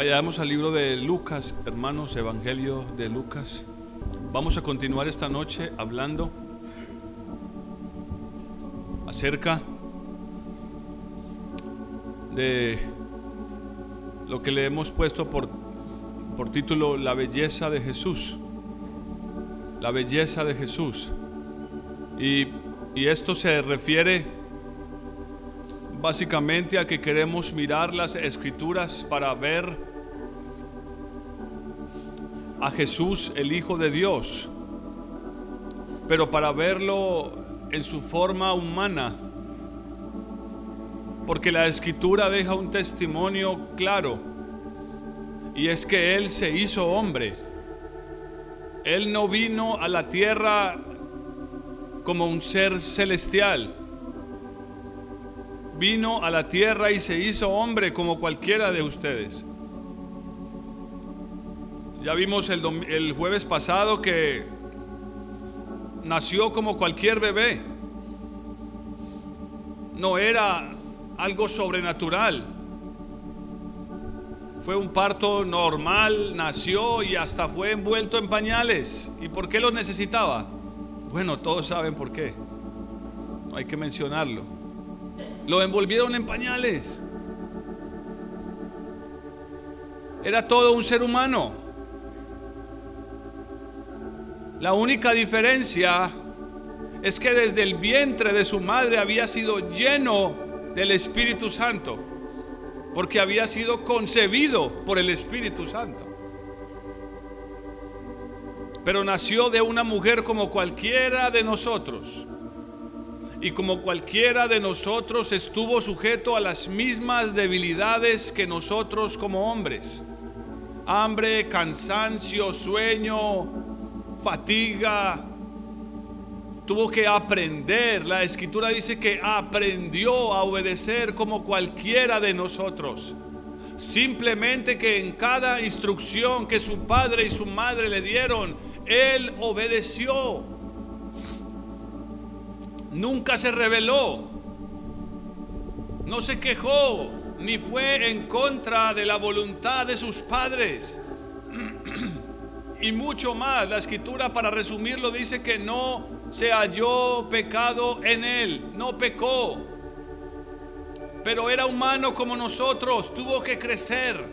Vayamos al libro de Lucas, hermanos, Evangelio de Lucas. Vamos a continuar esta noche hablando acerca de lo que le hemos puesto por, por título La belleza de Jesús. La belleza de Jesús. Y, y esto se refiere básicamente a que queremos mirar las escrituras para ver a Jesús, el Hijo de Dios, pero para verlo en su forma humana, porque la escritura deja un testimonio claro, y es que Él se hizo hombre. Él no vino a la tierra como un ser celestial vino a la tierra y se hizo hombre como cualquiera de ustedes. Ya vimos el, jueves pasado que nació como cualquier bebé. No era algo sobrenatural. Fue un parto normal, nació y hasta fue envuelto en pañales. ¿Y por qué lo necesitaba? Bueno, todos saben por qué. No hay que mencionarlo. Lo envolvieron en pañales. Era todo un ser humano. La única diferencia es que desde el vientre de su madre había sido lleno del Espíritu Santo, porque había sido concebido por el Espíritu Santo. Pero nació de una mujer como cualquiera de nosotros y como cualquiera de nosotros estuvo sujeto a las mismas debilidades que nosotros como hombres. Hambre, cansancio, sueño, fatiga. Tuvo que aprender. La escritura dice que aprendió a obedecer como cualquiera de nosotros. Simplemente que en cada instrucción que su padre y su madre le dieron, él obedeció nunca se rebeló, no se quejó, ni fue en contra de la voluntad de sus padres. y mucho más, la escritura para resumirlo dice que no se halló pecado en él, no pecó, pero era humano como nosotros, tuvo que crecer.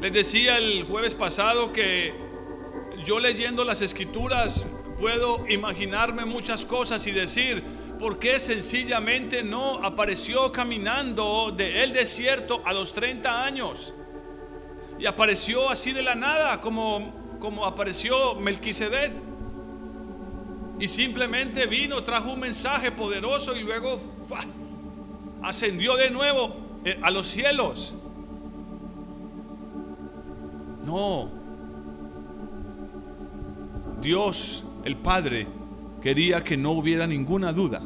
Les decía el jueves pasado que yo leyendo las escrituras puedo imaginarme muchas cosas y decir, ¿por qué sencillamente no apareció caminando de el desierto a los 30 años? Y apareció así de la nada, como, como apareció Melquisedec. Y simplemente vino, trajo un mensaje poderoso y luego ascendió de nuevo eh, a los cielos. No. Dios el Padre quería que no hubiera ninguna duda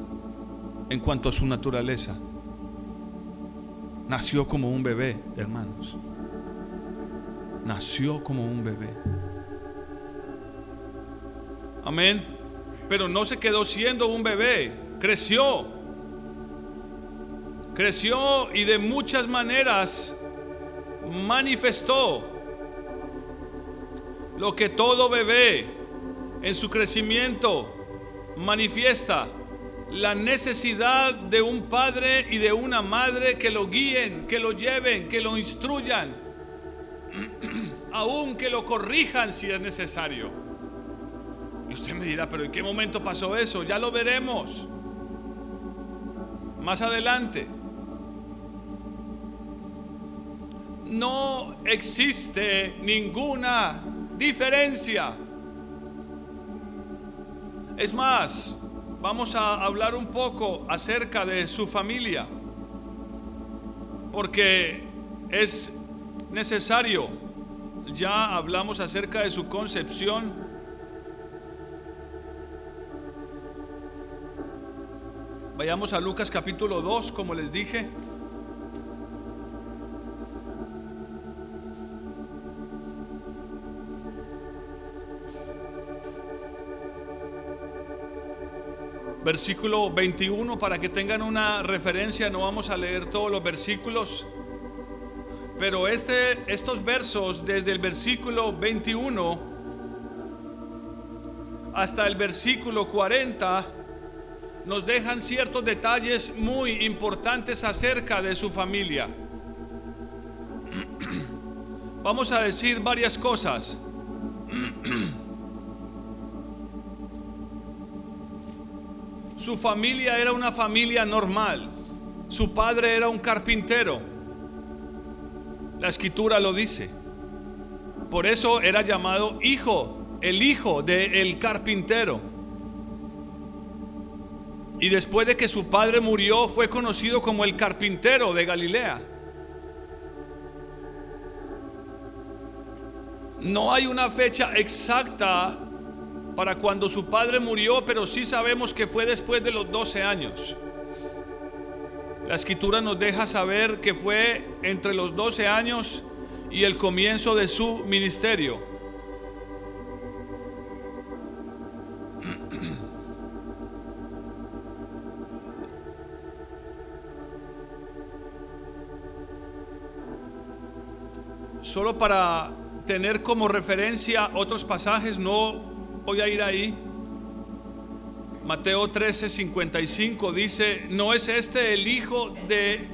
en cuanto a su naturaleza. Nació como un bebé, hermanos. Nació como un bebé. Amén. Pero no se quedó siendo un bebé, creció. Creció y de muchas maneras manifestó lo que todo bebé en su crecimiento manifiesta la necesidad de un padre y de una madre que lo guíen, que lo lleven, que lo instruyan, aun que lo corrijan si es necesario. Y usted me dirá, pero ¿en qué momento pasó eso? Ya lo veremos. Más adelante. No existe ninguna diferencia es más, vamos a hablar un poco acerca de su familia, porque es necesario. Ya hablamos acerca de su concepción. Vayamos a Lucas capítulo 2, como les dije. versículo 21, para que tengan una referencia, no vamos a leer todos los versículos, Pero este, estos versos, desde el versículo 21 hasta el versículo 40, nos dejan ciertos detalles muy importantes acerca de su familia. Vamos a decir varias cosas. Su familia era una familia normal. Su padre era un carpintero. La escritura lo dice. Por eso era llamado hijo, el hijo del carpintero. Y después de que su padre murió, fue conocido como el carpintero de Galilea. No hay una fecha exacta para cuando su padre murió, pero sí sabemos que fue después de los 12 años. La escritura nos deja saber que fue entre los 12 años y el comienzo de su ministerio. Solo para tener como referencia otros pasajes, no voy a ir ahí. Mateo 13, 55 dice, ¿no es este el hijo de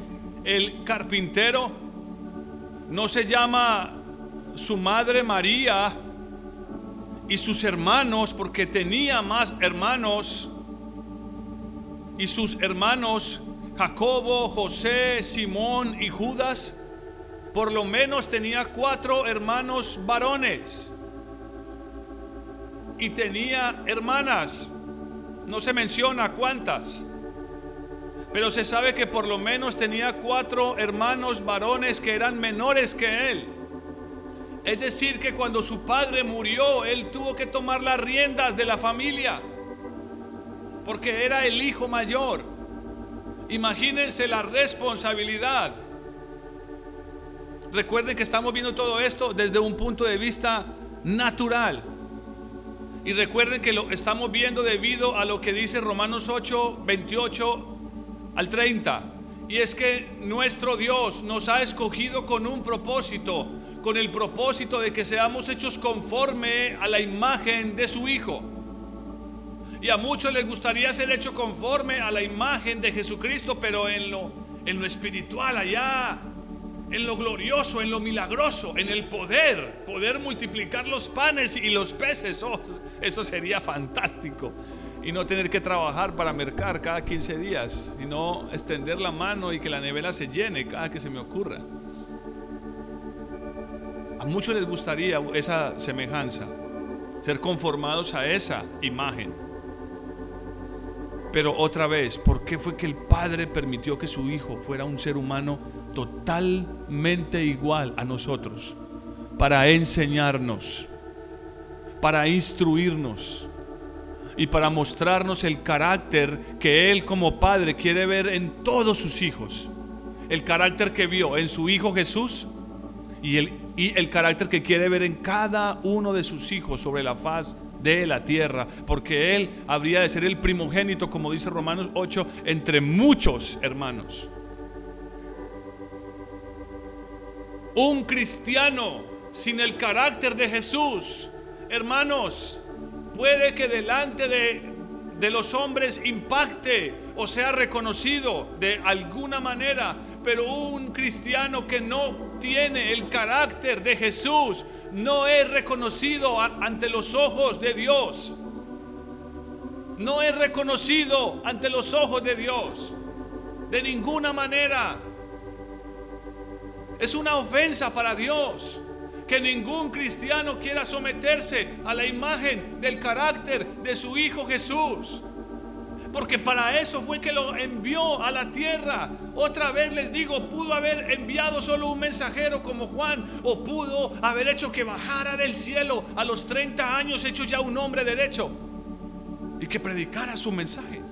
el carpintero? ¿No se llama su madre María y sus hermanos porque tenía más hermanos? Y sus hermanos Jacobo, José, Simón y Judas, por lo menos tenía cuatro hermanos varones y tenía hermanas. No se menciona cuántas, pero se sabe que por lo menos tenía cuatro hermanos varones que eran menores que él. Es decir, que cuando su padre murió, él tuvo que tomar las riendas de la familia, porque era el hijo mayor. Imagínense la responsabilidad. Recuerden que estamos viendo todo esto desde un punto de vista natural. Y recuerden que lo estamos viendo debido a lo que dice Romanos 8, 28 al 30. Y es que nuestro Dios nos ha escogido con un propósito, con el propósito de que seamos hechos conforme a la imagen de su Hijo. Y a muchos les gustaría ser hecho conforme a la imagen de Jesucristo, pero en lo, en lo espiritual, allá en lo glorioso, en lo milagroso, en el poder, poder multiplicar los panes y los peces. Oh, eso sería fantástico. Y no tener que trabajar para mercar cada 15 días, sino extender la mano y que la nevera se llene cada que se me ocurra. A muchos les gustaría esa semejanza, ser conformados a esa imagen. Pero otra vez, ¿por qué fue que el Padre permitió que su Hijo fuera un ser humano totalmente igual a nosotros? Para enseñarnos para instruirnos y para mostrarnos el carácter que Él como Padre quiere ver en todos sus hijos. El carácter que vio en su Hijo Jesús y el, y el carácter que quiere ver en cada uno de sus hijos sobre la faz de la tierra, porque Él habría de ser el primogénito, como dice Romanos 8, entre muchos hermanos. Un cristiano sin el carácter de Jesús hermanos, puede que delante de, los hombres impacte o sea reconocido de alguna manera, pero un cristiano que no tiene el carácter de Jesús no es reconocido ante los ojos de Dios. No es reconocido ante los ojos de Dios. De ninguna manera. Es una ofensa para Dios que ningún cristiano quiera someterse a la imagen del carácter de su Hijo Jesús. Porque para eso fue que lo envió a la tierra. Otra vez les digo, pudo haber enviado solo un mensajero como Juan o pudo haber hecho que bajara del cielo a los 30 años hecho ya un hombre derecho y que predicara su mensaje.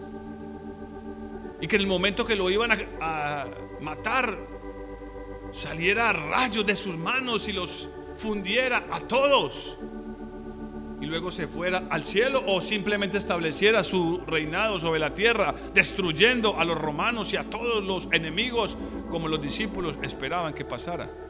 Y que en el momento que lo iban a, a matar saliera rayos de sus manos y los fundiera a todos y luego se fuera al cielo o simplemente estableciera su reinado sobre la tierra, destruyendo a los romanos y a todos los enemigos como los discípulos esperaban que pasara.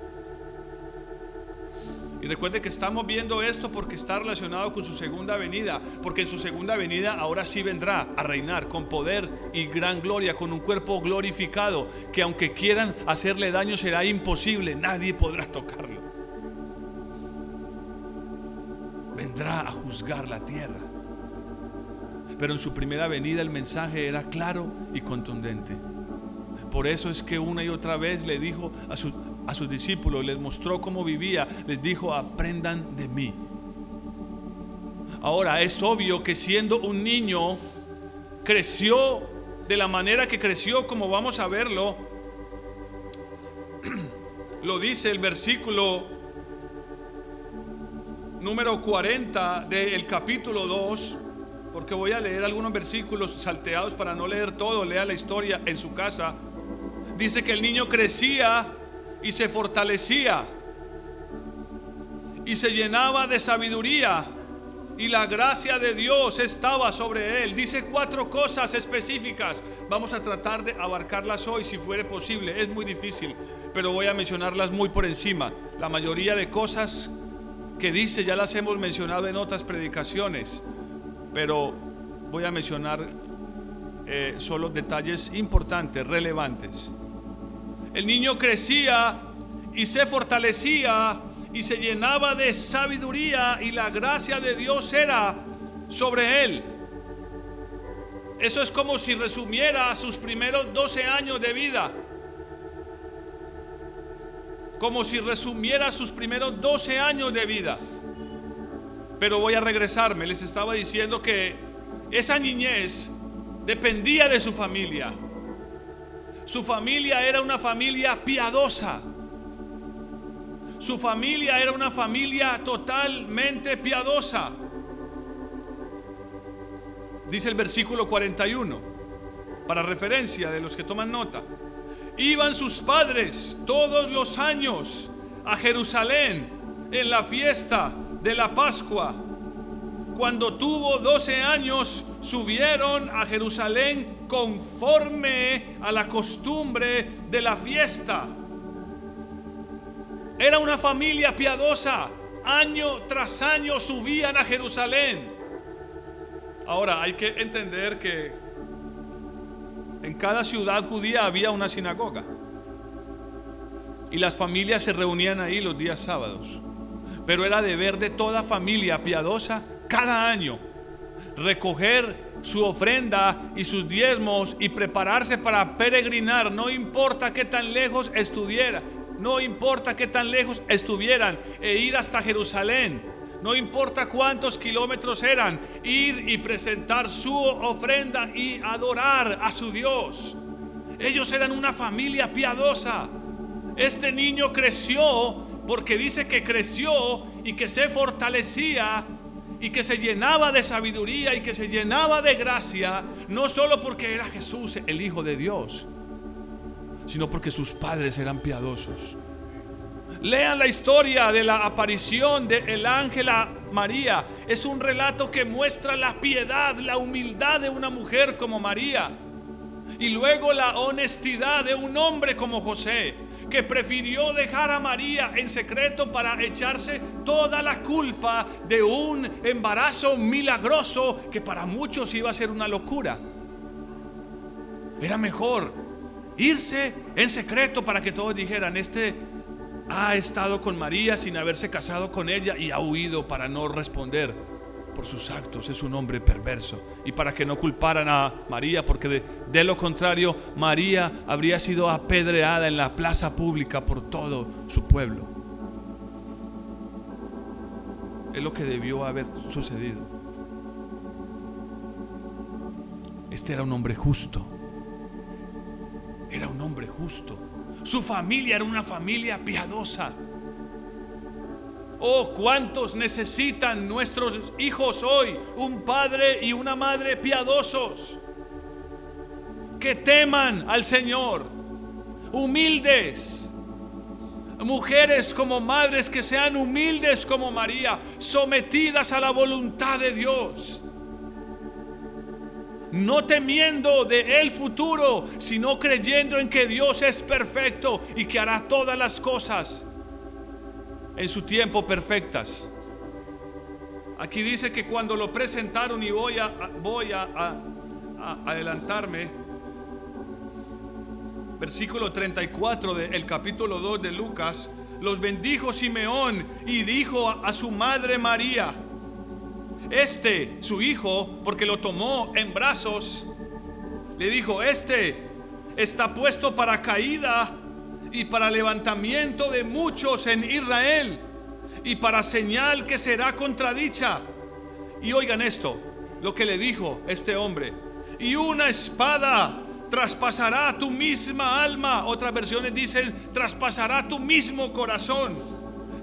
Y recuerde que estamos viendo esto porque está relacionado con su segunda venida, porque en su segunda venida ahora sí vendrá a reinar con poder y gran gloria, con un cuerpo glorificado, que aunque quieran hacerle daño será imposible, nadie podrá tocarlo. Vendrá a juzgar la tierra. Pero en su primera venida el mensaje era claro y contundente. Por eso es que una y otra vez le dijo a, su, a sus discípulos, les mostró cómo vivía, les dijo, aprendan de mí. Ahora, es obvio que siendo un niño, creció de la manera que creció, como vamos a verlo. Lo dice el versículo número 40 del capítulo 2, porque voy a leer algunos versículos salteados para no leer todo, lea la historia en su casa. Dice que el niño crecía y se fortalecía y se llenaba de sabiduría y la gracia de Dios estaba sobre él. Dice cuatro cosas específicas. Vamos a tratar de abarcarlas hoy si fuere posible. Es muy difícil, pero voy a mencionarlas muy por encima. La mayoría de cosas que dice ya las hemos mencionado en otras predicaciones, pero voy a mencionar eh, solo detalles importantes, relevantes. El niño crecía y se fortalecía y se llenaba de sabiduría y la gracia de Dios era sobre él. Eso es como si resumiera sus primeros 12 años de vida. Como si resumiera sus primeros 12 años de vida. Pero voy a regresarme. Les estaba diciendo que esa niñez dependía de su familia. Su familia era una familia piadosa. Su familia era una familia totalmente piadosa. Dice el versículo 41, para referencia de los que toman nota. Iban sus padres todos los años a Jerusalén en la fiesta de la Pascua cuando tuvo 12 años, subieron a Jerusalén conforme a la costumbre de la fiesta. Era una familia piadosa. Año tras año subían a Jerusalén. Ahora hay que entender que en cada ciudad judía había una sinagoga. Y las familias se reunían ahí los días sábados. Pero era deber de toda familia piadosa cada año recoger su ofrenda y sus diezmos y prepararse para peregrinar, no importa qué tan lejos estuviera, no importa qué tan lejos estuvieran, e ir hasta Jerusalén, no importa cuántos kilómetros eran, ir y presentar su ofrenda y adorar a su Dios. Ellos eran una familia piadosa. Este niño creció porque dice que creció y que se fortalecía y que se llenaba de sabiduría y que se llenaba de gracia, no solo porque era Jesús el Hijo de Dios, sino porque sus padres eran piadosos. Lean la historia de la aparición del el ángel a María. Es un relato que muestra la piedad, la humildad de una mujer como María. Y luego la honestidad de un hombre como José que prefirió dejar a María en secreto para echarse toda la culpa de un embarazo milagroso que para muchos iba a ser una locura. Era mejor irse en secreto para que todos dijeran, este ha estado con María sin haberse casado con ella y ha huido para no responder por sus actos, es un hombre perverso. Y para que no culparan a María, porque de, lo contrario María habría sido apedreada en la plaza pública por todo su pueblo. Es lo que debió haber sucedido. Este era un hombre justo. Era un hombre justo. Su familia era una familia piadosa. Oh, cuántos necesitan nuestros hijos hoy un padre y una madre piadosos que teman al Señor, humildes. Mujeres como madres que sean humildes como María, sometidas a la voluntad de Dios. No temiendo de el futuro, sino creyendo en que Dios es perfecto y que hará todas las cosas en su tiempo perfectas. Aquí dice que cuando lo presentaron y voy a, voy a, adelantarme, versículo 34 del capítulo 2 de Lucas, los bendijo Simeón y dijo a, a su madre María, este, su hijo, porque lo tomó en brazos, le dijo, este está puesto para caída y para levantamiento de muchos en Israel y para señal que será contradicha. Y oigan esto, lo que le dijo este hombre. Y una espada traspasará tu misma alma. Otras versiones dicen, traspasará tu mismo corazón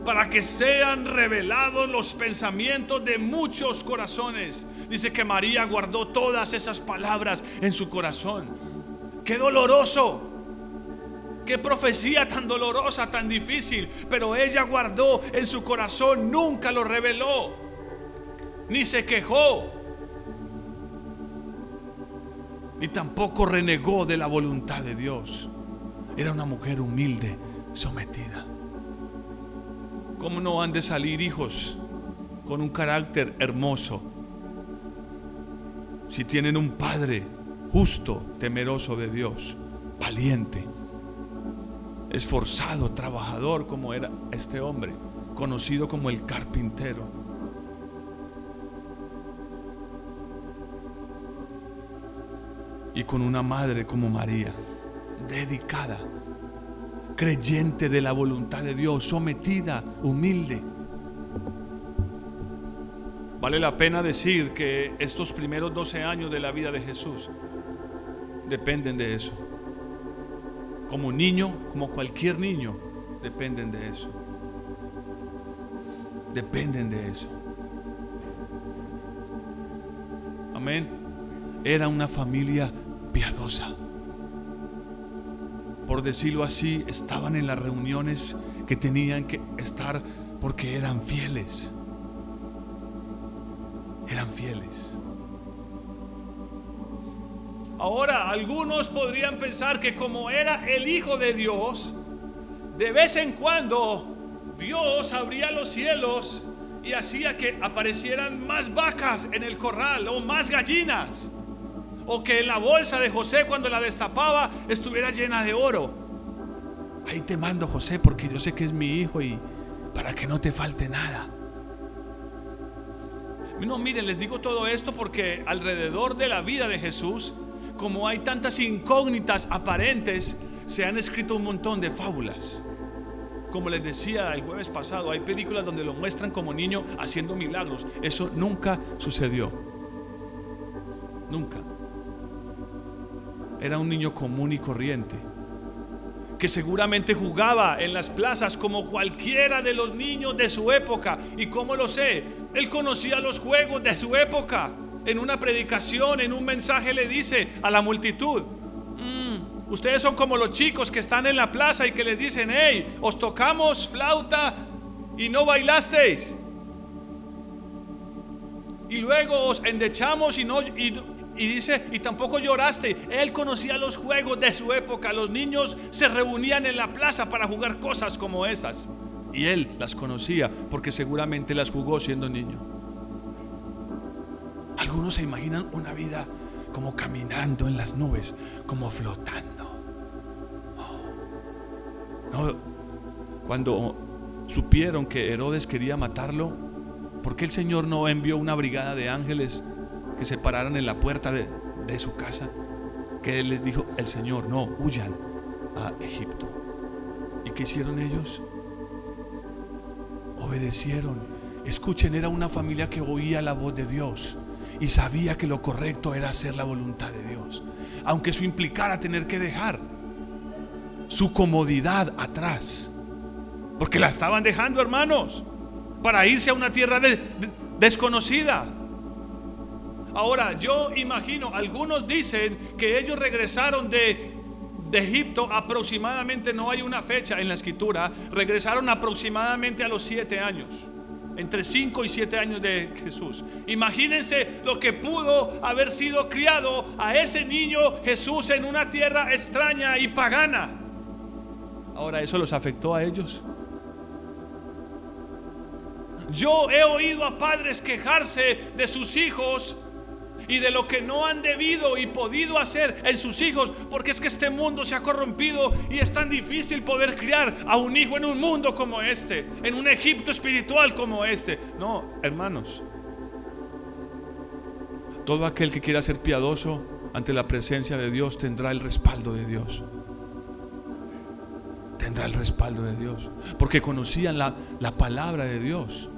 para que sean revelados los pensamientos de muchos corazones. Dice que María guardó todas esas palabras en su corazón. Qué doloroso Qué profecía tan dolorosa, tan difícil. Pero ella guardó en su corazón, nunca lo reveló, ni se quejó, ni tampoco renegó de la voluntad de Dios. Era una mujer humilde, sometida. ¿Cómo no han de salir hijos con un carácter hermoso si tienen un padre justo, temeroso de Dios, valiente? Esforzado, trabajador como era este hombre, conocido como el carpintero. Y con una madre como María, dedicada, creyente de la voluntad de Dios, sometida, humilde. Vale la pena decir que estos primeros 12 años de la vida de Jesús dependen de eso como niño, como cualquier niño, dependen de eso. Dependen de eso. Amén. Era una familia piadosa. Por decirlo así, estaban en las reuniones que tenían que estar porque eran fieles. Eran fieles. Ahora, algunos podrían pensar que como era el Hijo de Dios, de vez en cuando Dios abría los cielos y hacía que aparecieran más vacas en el corral o más gallinas. O que la bolsa de José cuando la destapaba estuviera llena de oro. Ahí te mando José porque yo sé que es mi hijo y para que no te falte nada. No, miren, les digo todo esto porque alrededor de la vida de Jesús como hay tantas incógnitas aparentes, se han escrito un montón de fábulas. Como les decía el jueves pasado, hay películas donde lo muestran como niño haciendo milagros. Eso nunca sucedió. Nunca. Era un niño común y corriente que seguramente jugaba en las plazas como cualquiera de los niños de su época. ¿Y cómo lo sé? Él conocía los juegos de su época en una predicación, en un mensaje le dice a la multitud, mm, ustedes son como los chicos que están en la plaza y que les dicen, hey, os tocamos flauta y no bailasteis. Y luego os endechamos y no... Y, y dice, y tampoco lloraste. Él conocía los juegos de su época. Los niños se reunían en la plaza para jugar cosas como esas. Y él las conocía porque seguramente las jugó siendo niño. Algunos se imaginan una vida como caminando en las nubes, como flotando. No, cuando supieron que Herodes quería matarlo, ¿por qué el Señor no envió una brigada de ángeles que se pararan en la puerta de, de su casa? Que él les dijo, el Señor, no, huyan a Egipto. ¿Y qué hicieron ellos? Obedecieron. Escuchen, era una familia que oía la voz de Dios y sabía que lo correcto era hacer la voluntad de Dios, aunque eso implicara tener que dejar su comodidad atrás, porque la estaban dejando, hermanos, para irse a una tierra desconocida. Ahora, yo imagino, algunos dicen que ellos regresaron de, Egipto aproximadamente, no hay una fecha en la escritura, regresaron aproximadamente a los siete años entre 5 y 7 años de Jesús. Imagínense lo que pudo haber sido criado a ese niño Jesús en una tierra extraña y pagana. Ahora, ¿eso los afectó a ellos? Yo he oído a padres quejarse de sus hijos y de lo que no han debido y podido hacer en sus hijos, porque es que este mundo se ha corrompido y es tan difícil poder criar a un hijo en un mundo como este, en un Egipto espiritual como este. No, hermanos, todo aquel que quiera ser piadoso ante la presencia de Dios tendrá el respaldo de Dios. Tendrá el respaldo de Dios, porque conocían la, la palabra de Dios.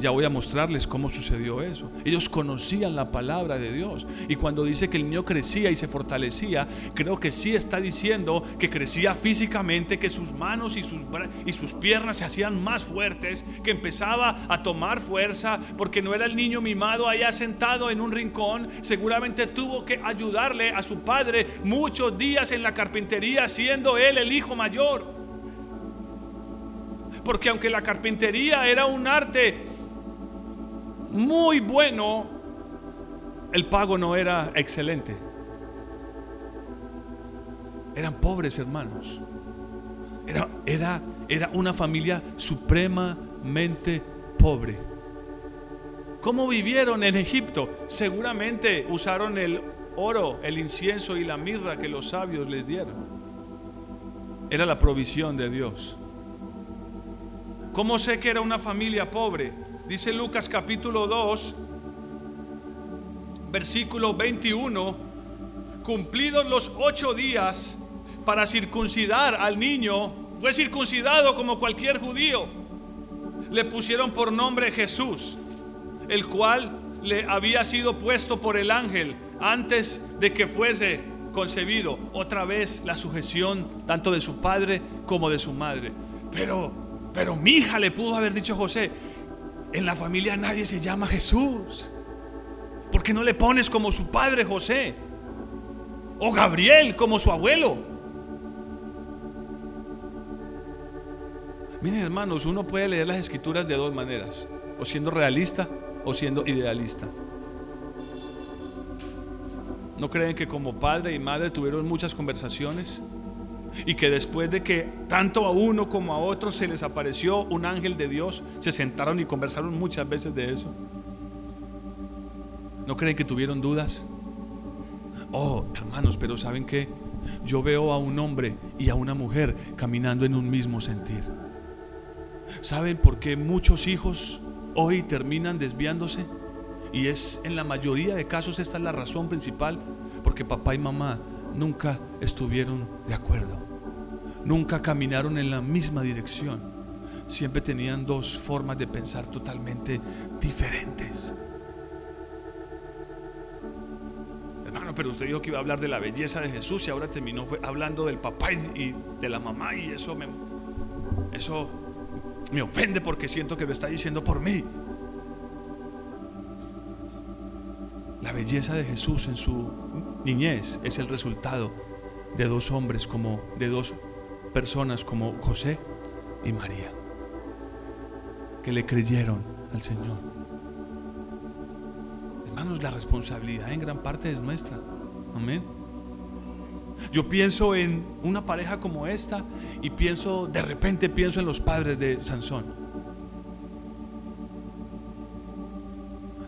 Ya voy a mostrarles cómo sucedió eso. Ellos conocían la palabra de Dios. Y cuando dice que el niño crecía y se fortalecía, creo que sí está diciendo que crecía físicamente, que sus manos y sus, y sus piernas se hacían más fuertes, que empezaba a tomar fuerza, porque no era el niño mimado allá sentado en un rincón. Seguramente tuvo que ayudarle a su padre muchos días en la carpintería, siendo él el hijo mayor. Porque aunque la carpintería era un arte muy bueno, el pago no era excelente. Eran pobres hermanos. Era, era, era una familia supremamente pobre. ¿Cómo vivieron en Egipto? Seguramente usaron el oro, el incienso y la mirra que los sabios les dieron. Era la provisión de Dios. ¿Cómo sé que era una familia pobre? Dice Lucas capítulo 2, versículo 21, cumplidos los ocho días para circuncidar al niño, fue circuncidado como cualquier judío. Le pusieron por nombre Jesús, el cual le había sido puesto por el ángel antes de que fuese concebido. Otra vez la sujeción tanto de su padre como de su madre. Pero, pero mi hija le pudo haber dicho José, en la familia nadie se llama Jesús. ¿Por qué no le pones como su padre José? O Gabriel como su abuelo. Miren hermanos, uno puede leer las escrituras de dos maneras. O siendo realista o siendo idealista. ¿No creen que como padre y madre tuvieron muchas conversaciones? Y que después de que tanto a uno como a otro se les apareció un ángel de Dios, se sentaron y conversaron muchas veces de eso. ¿No creen que tuvieron dudas? Oh, hermanos, pero ¿saben qué? Yo veo a un hombre y a una mujer caminando en un mismo sentir. ¿Saben por qué muchos hijos hoy terminan desviándose? Y es en la mayoría de casos esta es la razón principal, porque papá y mamá nunca estuvieron de acuerdo. Nunca caminaron en la misma dirección. Siempre tenían dos formas de pensar totalmente diferentes. Hermano, pero usted dijo que iba a hablar de la belleza de Jesús y ahora terminó hablando del papá y de la mamá y eso me, eso me ofende porque siento que lo está diciendo por mí. La belleza de Jesús en su niñez es el resultado de dos hombres como de dos personas como José y María que le creyeron al Señor. Hermanos, la responsabilidad en gran parte es nuestra. Amén. Yo pienso en una pareja como esta y pienso, de repente pienso en los padres de Sansón.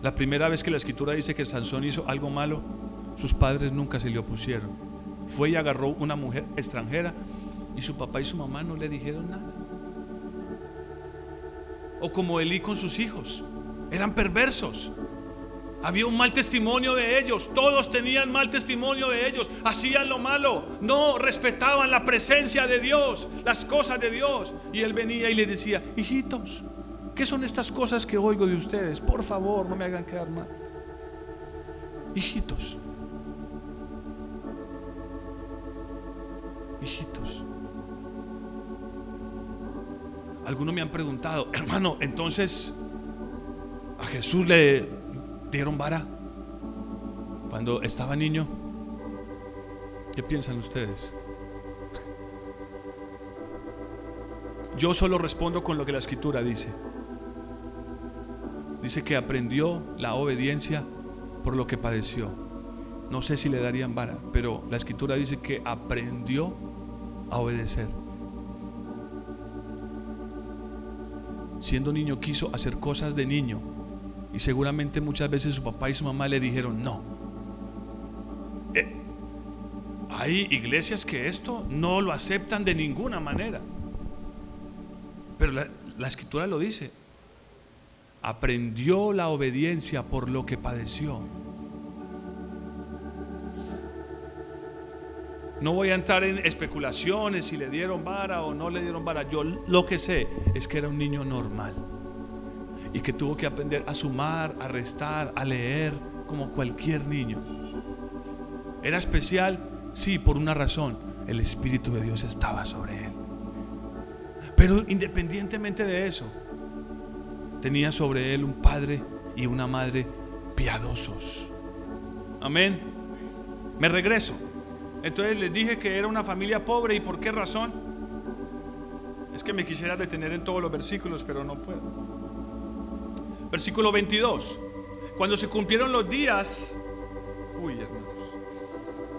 La primera vez que la escritura dice que Sansón hizo algo malo, sus padres nunca se le opusieron. Fue y agarró una mujer extranjera y su papá y su mamá no le dijeron nada. O como Elí con sus hijos, eran perversos. Había un mal testimonio de ellos, todos tenían mal testimonio de ellos, hacían lo malo, no respetaban la presencia de Dios, las cosas de Dios. Y él venía y le decía, hijitos, ¿Qué son estas cosas que oigo de ustedes? Por favor, no me hagan quedar mal. Hijitos. Algunos me han preguntado, hermano, entonces a Jesús le dieron vara cuando estaba niño. ¿Qué piensan ustedes? Yo solo respondo con lo que la escritura dice. Dice que aprendió la obediencia por lo que padeció. No sé si le darían vara, pero la escritura dice que aprendió a obedecer. Siendo niño quiso hacer cosas de niño y seguramente muchas veces su papá y su mamá le dijeron no. Eh, hay iglesias que esto no lo aceptan de ninguna manera. Pero la, la escritura lo dice. Aprendió la obediencia por lo que padeció. No voy a entrar en especulaciones si le dieron vara o no le dieron vara. Yo lo que sé es que era un niño normal y que tuvo que aprender a sumar, a restar, a leer como cualquier niño. Era especial, sí, por una razón. El Espíritu de Dios estaba sobre él. Pero independientemente de eso, tenía sobre él un padre y una madre piadosos. Amén. Me regreso. Entonces les dije que era una familia pobre y por qué razón. Es que me quisiera detener en todos los versículos, pero no puedo. Versículo 22. Cuando se cumplieron los días, uy hermanos,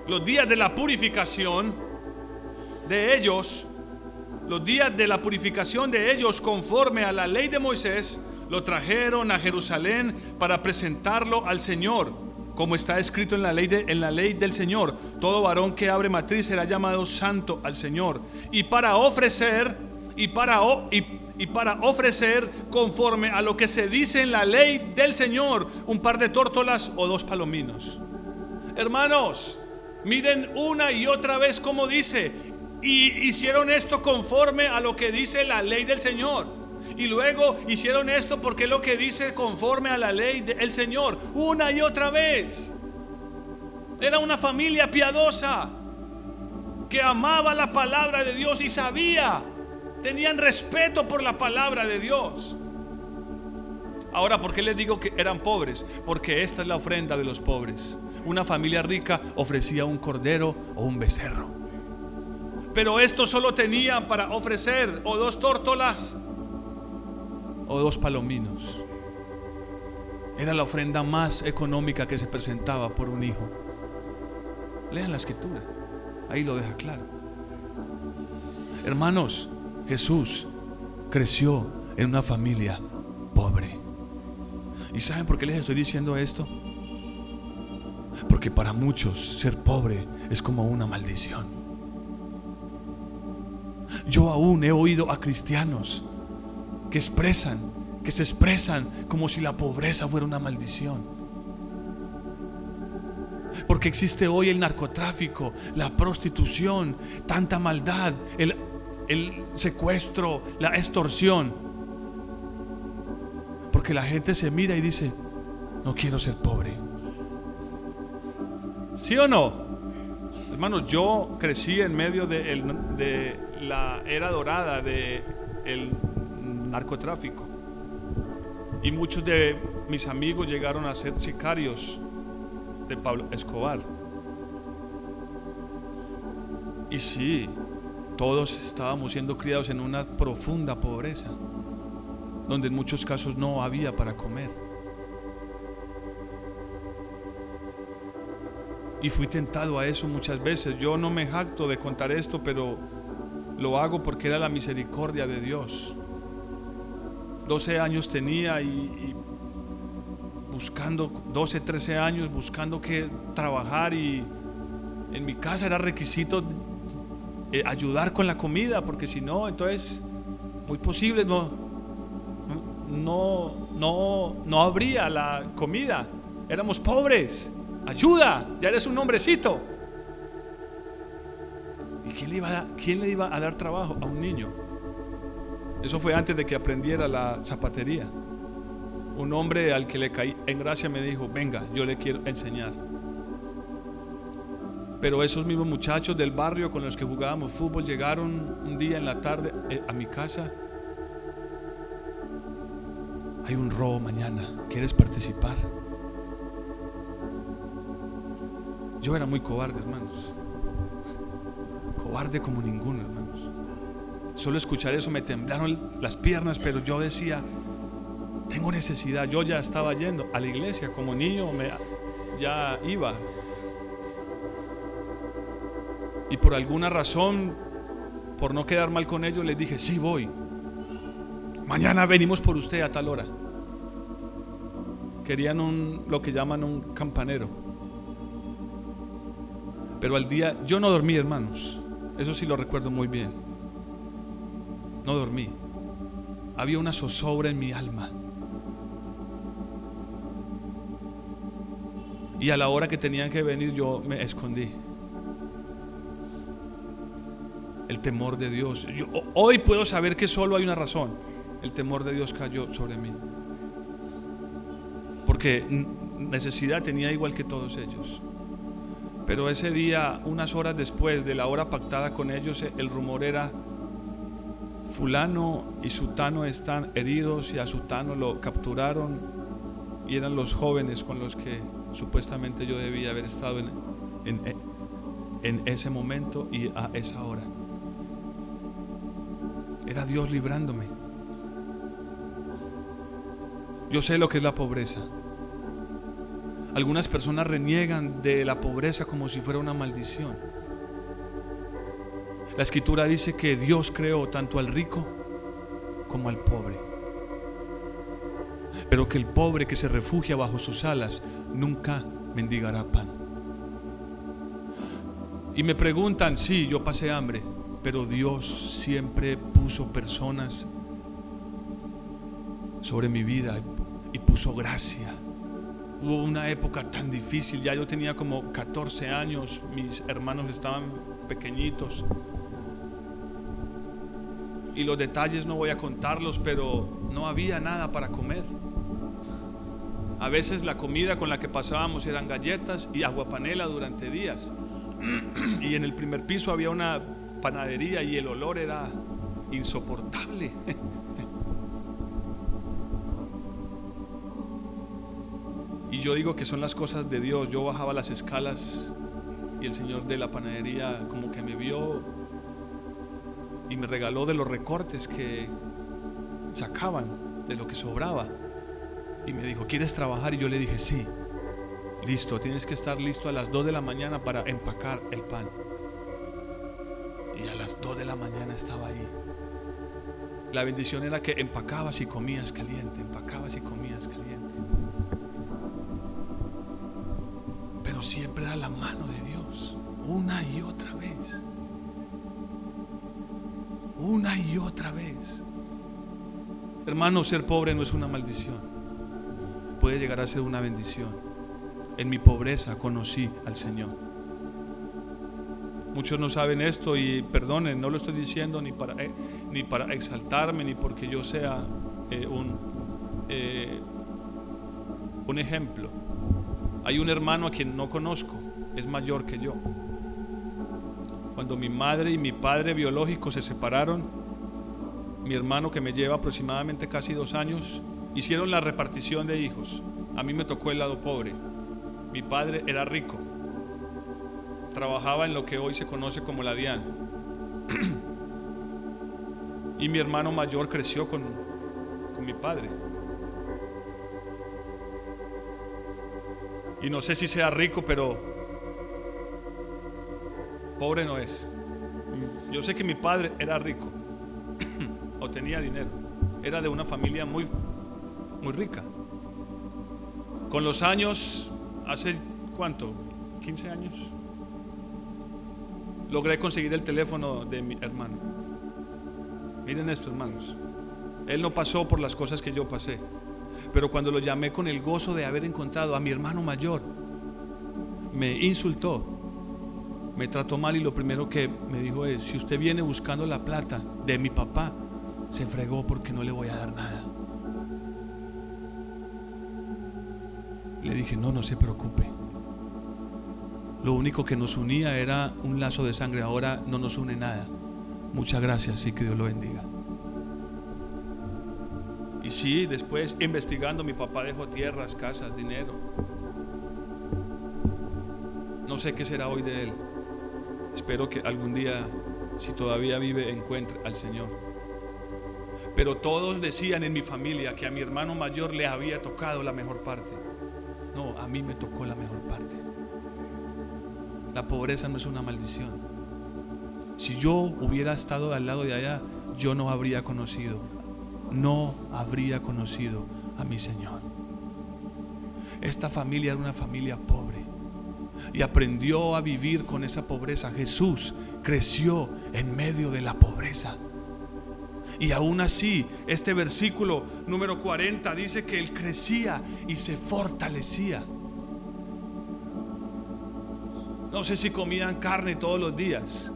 los días de la purificación de ellos, los días de la purificación de ellos conforme a la ley de Moisés, lo trajeron a Jerusalén para presentarlo al Señor como está escrito en la ley, en la ley del Señor, todo varón que abre matriz será llamado santo al Señor. Y para ofrecer, y para, y, y para ofrecer conforme a lo que se dice en la ley del Señor, un par de tórtolas o dos palominos. Hermanos, miren una y otra vez como dice, y hicieron esto conforme a lo que dice la ley del Señor. Y luego hicieron esto porque es lo que dice conforme a la ley del Señor. Una y otra vez. Era una familia piadosa que amaba la palabra de Dios y sabía, tenían respeto por la palabra de Dios. Ahora, ¿por qué les digo que eran pobres? Porque esta es la ofrenda de los pobres. Una familia rica ofrecía un cordero o un becerro. Pero esto solo tenía para ofrecer o dos tórtolas o dos palominos. Era la ofrenda más económica que se presentaba por un hijo. Lean la escritura, ahí lo deja claro. Hermanos, Jesús creció en una familia pobre. ¿Y saben por qué les estoy diciendo esto? Porque para muchos ser pobre es como una maldición. Yo aún he oído a cristianos que expresan, que se expresan como si la pobreza fuera una maldición. Porque existe hoy el narcotráfico, la prostitución, tanta maldad, el, el secuestro, la extorsión. Porque la gente se mira y dice, no quiero ser pobre. ¿Sí o no? Hermanos, yo crecí en medio de, de la era dorada de el narcotráfico. Y muchos de mis amigos llegaron a ser sicarios de Pablo Escobar. Y sí, todos estábamos siendo criados en una profunda pobreza, donde en muchos casos no había para comer. Y fui tentado a eso muchas veces. Yo no me jacto de contar esto, pero lo hago porque era la misericordia de Dios. 12 años tenía y, buscando, 12, 13 años buscando que trabajar y en mi casa era requisito eh, ayudar con la comida, porque si no, entonces muy posible no, no, no, no habría la comida. Éramos pobres. Ayuda, ya eres un hombrecito. ¿Y quién le iba quién le iba a dar trabajo a un niño? Eso fue antes de que aprendiera la zapatería. Un hombre al que le caí en gracia me dijo, venga, yo le quiero enseñar. Pero esos mismos muchachos del barrio con los que jugábamos fútbol llegaron un día en la tarde eh, a mi casa. Hay un robo mañana, ¿quieres participar? Yo era muy cobarde, hermanos. Cobarde como ninguno, hermanos. Solo escuchar eso me temblaron las piernas, pero yo decía, tengo necesidad. Yo ya estaba yendo a la iglesia como niño, ya iba. Y por alguna razón, por no quedar mal con ellos, les dije, sí voy. Mañana venimos por usted a tal hora. Querían lo que llaman un campanero. Pero al día, yo no dormí, hermanos. Eso sí lo recuerdo muy bien. No dormí. Había una zozobra en mi alma. Y a la hora que tenían que venir yo me escondí. El temor de Dios. hoy puedo saber que solo hay una razón. El temor de Dios cayó sobre mí. Porque necesidad tenía igual que todos ellos. Pero ese día, unas horas después de la hora pactada con ellos, el rumor era, fulano y sutano están heridos y a sutano lo capturaron y eran los jóvenes con los que supuestamente yo debía haber estado en, en ese momento y a esa hora. Era Dios librándome. Yo sé lo que es la pobreza. Algunas personas reniegan de la pobreza como si fuera una maldición. La escritura dice que Dios creó tanto al rico como al pobre. Pero que el pobre que se refugia bajo sus alas nunca mendigará pan. Y me preguntan, sí, yo pasé hambre, pero Dios siempre puso personas sobre mi vida y puso gracia. Hubo una época tan difícil, ya yo tenía como 14 años, mis hermanos estaban pequeñitos. Y los detalles no voy a contarlos, pero no había nada para comer. A veces la comida con la que pasábamos eran galletas y aguapanela durante días. Y en el primer piso había una panadería y el olor era insoportable. Y yo digo que son las cosas de Dios. Yo bajaba las escalas y el señor de la panadería como que me vio y me regaló de los recortes que sacaban, de lo que sobraba. Y me dijo, ¿quieres trabajar? Y yo le dije, sí. Listo, tienes que estar listo a las 2 de la mañana para empacar el pan. Y a las 2 de la mañana estaba ahí. La bendición era que empacabas y comías caliente, empacabas y comías caliente. Pero siempre era la mano de Dios, una y otra vez. Una y otra vez. Hermano, ser pobre no es una maldición. Puede llegar a ser una bendición. En mi pobreza conocí al Señor. Muchos no saben esto y perdonen, no lo estoy diciendo ni para, eh, ni para exaltarme, ni porque yo sea eh, un, eh, un ejemplo. Hay un hermano a quien no conozco, es mayor que yo. Cuando mi madre y mi padre biológico se separaron, mi hermano que me lleva aproximadamente casi dos años, hicieron la repartición de hijos. A mí me tocó el lado pobre. Mi padre era rico trabajaba en lo que hoy se conoce como la DIAN. y mi hermano mayor creció con, con mi padre. Y no sé si sea rico, pero pobre no es. Yo sé que mi padre era rico o tenía dinero. Era de una familia muy, muy rica. Con los años, hace cuánto, 15 años, logré conseguir el teléfono de mi hermano. Miren esto, hermanos. Él no pasó por las cosas que yo pasé. Pero cuando lo llamé con el gozo de haber encontrado a mi hermano mayor, me insultó, me trató mal y lo primero que me dijo es, si usted viene buscando la plata de mi papá, se fregó porque no le voy a dar nada. Le dije, no, no se preocupe. Lo único que nos unía era un lazo de sangre, ahora no nos une nada. Muchas gracias y que Dios lo bendiga. Y sí, después investigando, mi papá dejó tierras, casas, dinero. No sé qué será hoy de él. Espero que algún día, si todavía vive, encuentre al Señor. Pero todos decían en mi familia que a mi hermano mayor le había tocado la mejor parte. No, a mí me tocó la mejor parte. La pobreza no es una maldición. Si yo hubiera estado al lado de allá, yo no habría conocido no habría conocido a mi Señor. Esta familia era una familia pobre y aprendió a vivir con esa pobreza. Jesús creció en medio de la pobreza. Y aún así, este versículo número 40 dice que él crecía y se fortalecía. No sé si comían carne todos los días.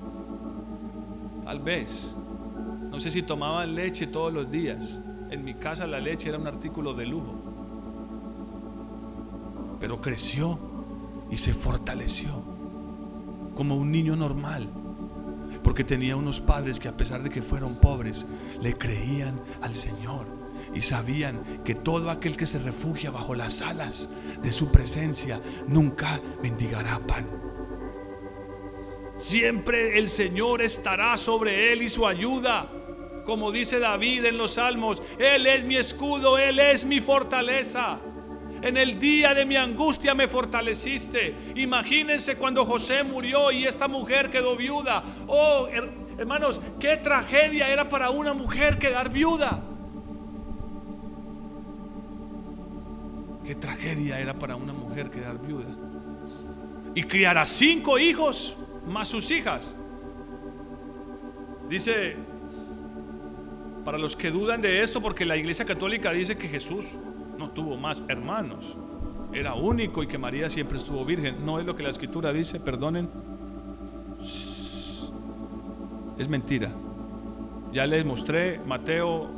Tal vez. No sé si tomaban leche todos los días. En mi casa la leche era un artículo de lujo. Pero creció y se fortaleció como un niño normal. Porque tenía unos padres que a pesar de que fueron pobres, le creían al Señor y sabían que todo aquel que se refugia bajo las alas de su presencia nunca mendigará pan. Siempre el Señor estará sobre él y su ayuda. Como dice David en los salmos, Él es mi escudo, Él es mi fortaleza. En el día de mi angustia me fortaleciste. Imagínense cuando José murió y esta mujer quedó viuda. Oh, hermanos, qué tragedia era para una mujer quedar viuda. Qué tragedia era para una mujer quedar viuda. Y criar a cinco hijos más sus hijas. Dice, para los que dudan de esto, porque la Iglesia Católica dice que Jesús no tuvo más hermanos, era único y que María siempre estuvo virgen. No es lo que la Escritura dice, perdonen. Es mentira. Ya les mostré Mateo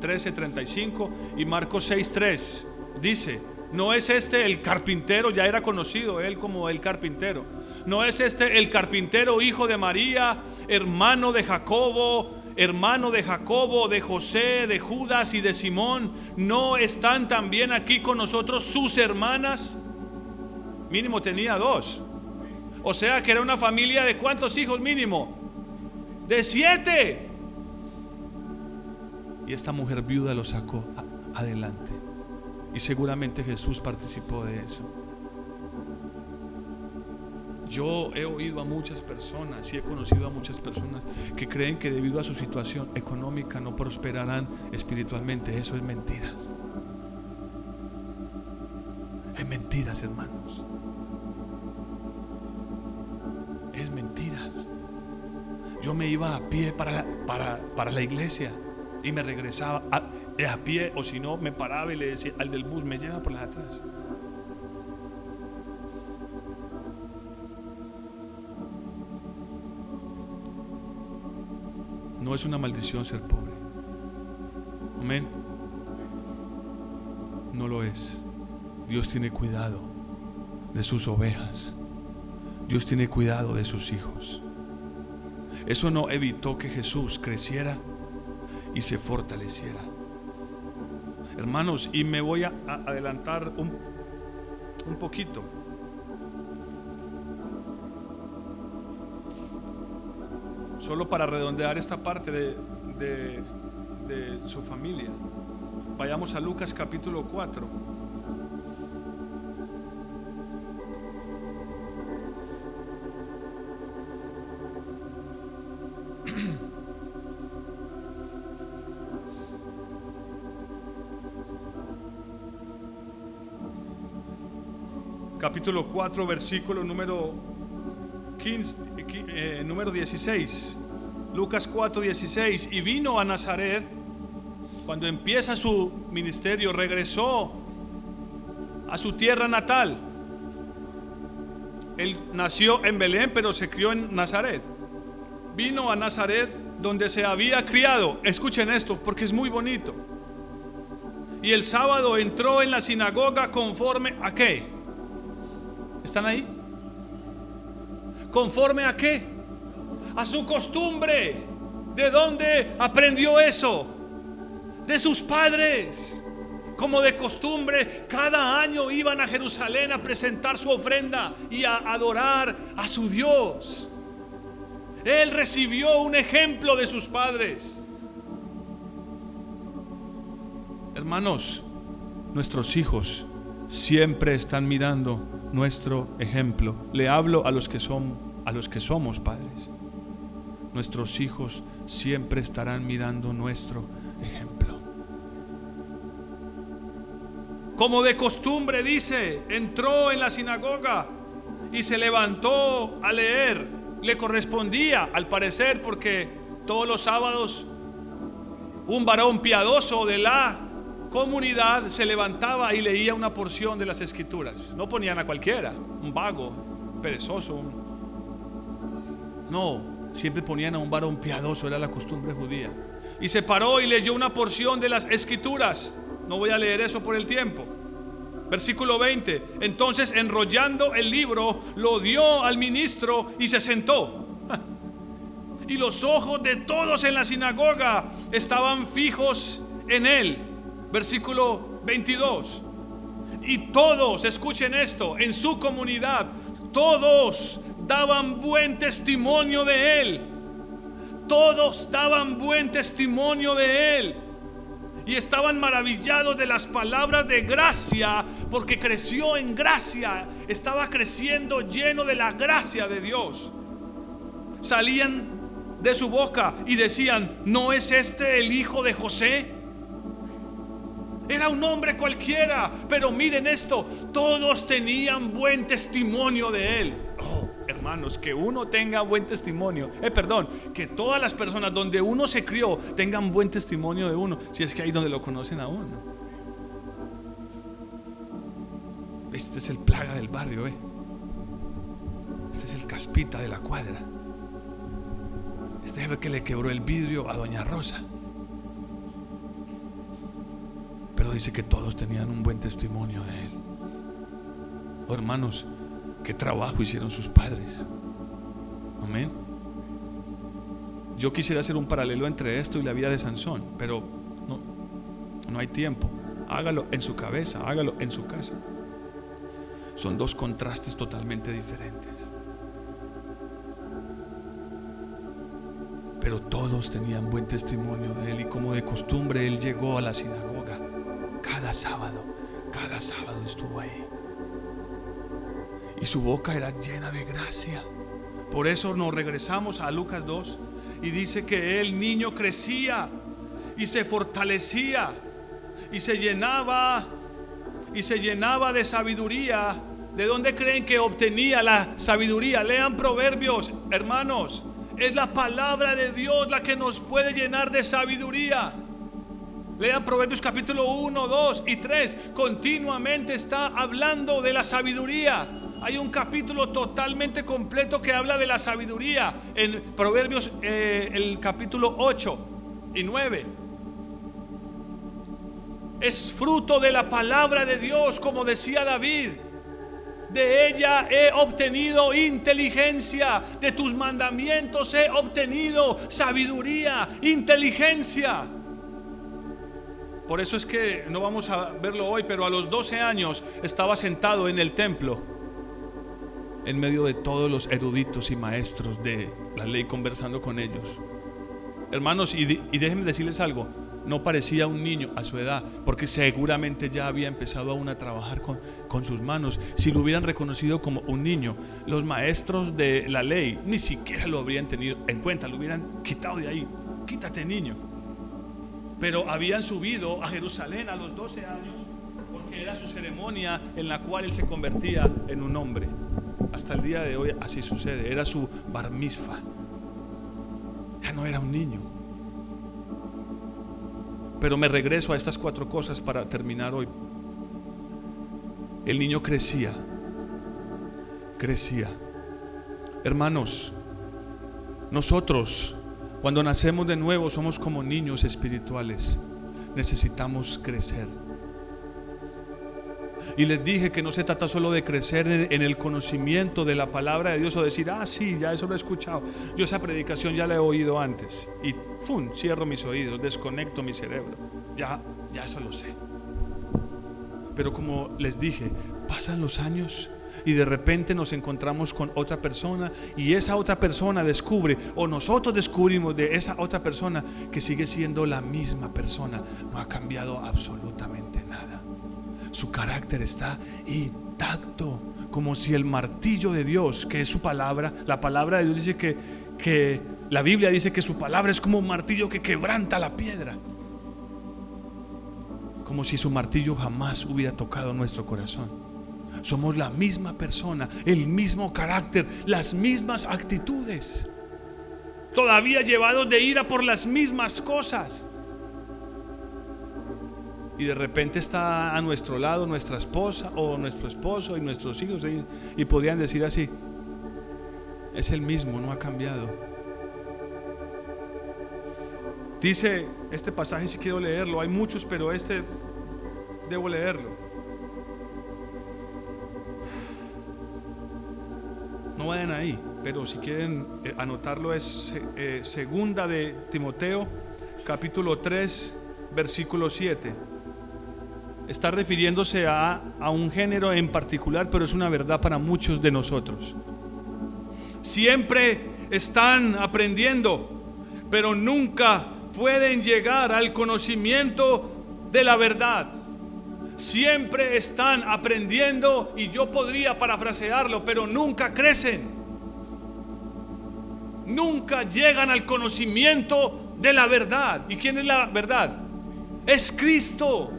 13:35 y Marcos 6:3. Dice, no es este el carpintero, ya era conocido él como el carpintero ¿No es este el carpintero hijo de María, hermano de Jacobo, hermano de Jacobo, de José, de Judas y de Simón? ¿No están también aquí con nosotros sus hermanas? Mínimo tenía dos. O sea que era una familia de cuántos hijos mínimo? De siete. Y esta mujer viuda lo sacó adelante. Y seguramente Jesús participó de eso. Yo he oído a muchas personas y he conocido a muchas personas que creen que debido a su situación económica no prosperarán espiritualmente. Eso es mentiras. Es mentiras, hermanos. Es mentiras. Yo me iba a pie para, para, para la iglesia y me regresaba a, a pie o si no me paraba y le decía al del bus, me lleva por las atrás. No es una maldición ser pobre. Amén. No lo es. Dios tiene cuidado de sus ovejas. Dios tiene cuidado de sus hijos. Eso no evitó que Jesús creciera y se fortaleciera. Hermanos, y me voy a adelantar un, un poquito. Solo para redondear esta parte de, su familia. Vayamos a Lucas capítulo 4. capítulo 4, versículo número 15, eh, número 16. Lucas 4, 16. Y vino a Nazaret, cuando empieza su ministerio, regresó a su tierra natal. Él nació en Belén, pero se crió en Nazaret. Vino a Nazaret donde se había criado. Escuchen esto, porque es muy bonito. Y el sábado entró en la sinagoga conforme a qué. ¿Están ahí? ¿Conforme a qué? A su costumbre. ¿De dónde aprendió eso? De sus padres. Como de costumbre, cada año iban a Jerusalén a presentar su ofrenda y a adorar a su Dios. Él recibió un ejemplo de sus padres. Hermanos, nuestros hijos siempre están mirando nuestro ejemplo. Le hablo a los que son a los que somos padres nuestros hijos siempre estarán mirando nuestro ejemplo. Como de costumbre dice, entró en la sinagoga y se levantó a leer. Le correspondía, al parecer, porque todos los sábados un varón piadoso de la comunidad se levantaba y leía una porción de las escrituras. No ponían a cualquiera, un vago, perezoso. No, siempre ponían a un varón piadoso, era la costumbre judía. Y se paró y leyó una porción de las escrituras. No voy a leer eso por el tiempo. Versículo 20. Entonces, enrollando el libro, lo dio al ministro y se sentó. Y los ojos de todos en la sinagoga estaban fijos en él. Versículo 22. Y todos, escuchen esto, en su comunidad, todos daban buen testimonio de él. Todos daban buen testimonio de él. Y estaban maravillados de las palabras de gracia, porque creció en gracia, estaba creciendo lleno de la gracia de Dios. Salían de su boca y decían, ¿no es este el hijo de José? Era un hombre cualquiera, pero miren esto, todos tenían buen testimonio de él. Hermanos, que uno tenga buen testimonio, eh, perdón, que todas las personas donde uno se crió tengan buen testimonio de uno, si es que ahí donde lo conocen a uno. Este es el plaga del barrio, eh. Este es el caspita de la cuadra. Este es el que le quebró el vidrio a Doña Rosa. Pero dice que todos tenían un buen testimonio de él. Oh, hermanos, qué trabajo hicieron sus padres. Amén. Yo quisiera hacer un paralelo entre esto y la vida de Sansón, pero no, no hay tiempo. Hágalo en su cabeza, hágalo en su casa. Son dos contrastes totalmente diferentes. Pero todos tenían buen testimonio de él y como de costumbre él llegó a la sinagoga cada sábado, cada sábado estuvo ahí. Y su boca era llena de gracia. Por eso nos regresamos a Lucas 2 y dice que el niño crecía y se fortalecía y se llenaba y se llenaba de sabiduría. ¿De dónde creen que obtenía la sabiduría? Lean proverbios, hermanos. Es la palabra de Dios la que nos puede llenar de sabiduría. Lean Proverbios capítulo 1, 2 y 3. Continuamente está hablando de la sabiduría. Hay un capítulo totalmente completo que habla de la sabiduría. En Proverbios eh, el capítulo 8 y 9. Es fruto de la palabra de Dios, como decía David. De ella he obtenido inteligencia, de tus mandamientos he obtenido sabiduría, inteligencia. Por eso es que no vamos a verlo hoy, pero a los 12 años estaba sentado en el templo, en medio de todos los eruditos y maestros de la ley, conversando con ellos. Hermanos, y, déjenme decirles algo, no parecía un niño a su edad, porque seguramente ya había empezado aún a trabajar con, con sus manos. Si lo hubieran reconocido como un niño, los maestros de la ley ni siquiera lo habrían tenido en cuenta, lo hubieran quitado de ahí. Quítate, niño. Pero habían subido a Jerusalén a los 12 años porque era su ceremonia en la cual él se convertía en un hombre. Hasta el día de hoy así sucede. Era su bar Ya no era un niño. Pero me regreso a estas cuatro cosas para terminar hoy. El niño crecía, crecía. Hermanos, nosotros cuando nacemos de nuevo somos como niños espirituales. Necesitamos crecer. Y les dije que no se trata solo de crecer en el conocimiento de la palabra de Dios o decir, ah, sí, ya eso lo he escuchado. Yo esa predicación ya la he oído antes. Y ¡fum! cierro mis oídos, desconecto mi cerebro. Ya, ya eso lo sé. Pero como les dije, pasan los años y de repente nos encontramos con otra persona y esa otra persona descubre o nosotros descubrimos de esa otra persona que sigue siendo la misma persona, no ha cambiado absolutamente. Su carácter está intacto, como si el martillo de Dios, que es su palabra, la palabra de Dios dice que, que la Biblia dice que su palabra es como un martillo que quebranta la piedra como si su martillo jamás hubiera tocado nuestro corazón. Somos la misma persona, el mismo carácter, las mismas actitudes. Todavía llevados de ira por las mismas cosas. Y de repente está a nuestro lado nuestra esposa o nuestro esposo y nuestros hijos. Y, podrían decir así, es el mismo, no ha cambiado. Dice este pasaje si quiero leerlo, hay muchos, pero este debo leerlo. No vayan ahí, pero si quieren eh, anotarlo es eh, segunda de Timoteo, capítulo 3, versículo 7. Está refiriéndose a, a un género en particular, pero es una verdad para muchos de nosotros. Siempre están aprendiendo, pero nunca pueden llegar al conocimiento de la verdad. Siempre están aprendiendo y yo podría parafrasearlo, pero nunca crecen. Nunca llegan al conocimiento de la verdad. ¿Y quién es la verdad? Es Cristo.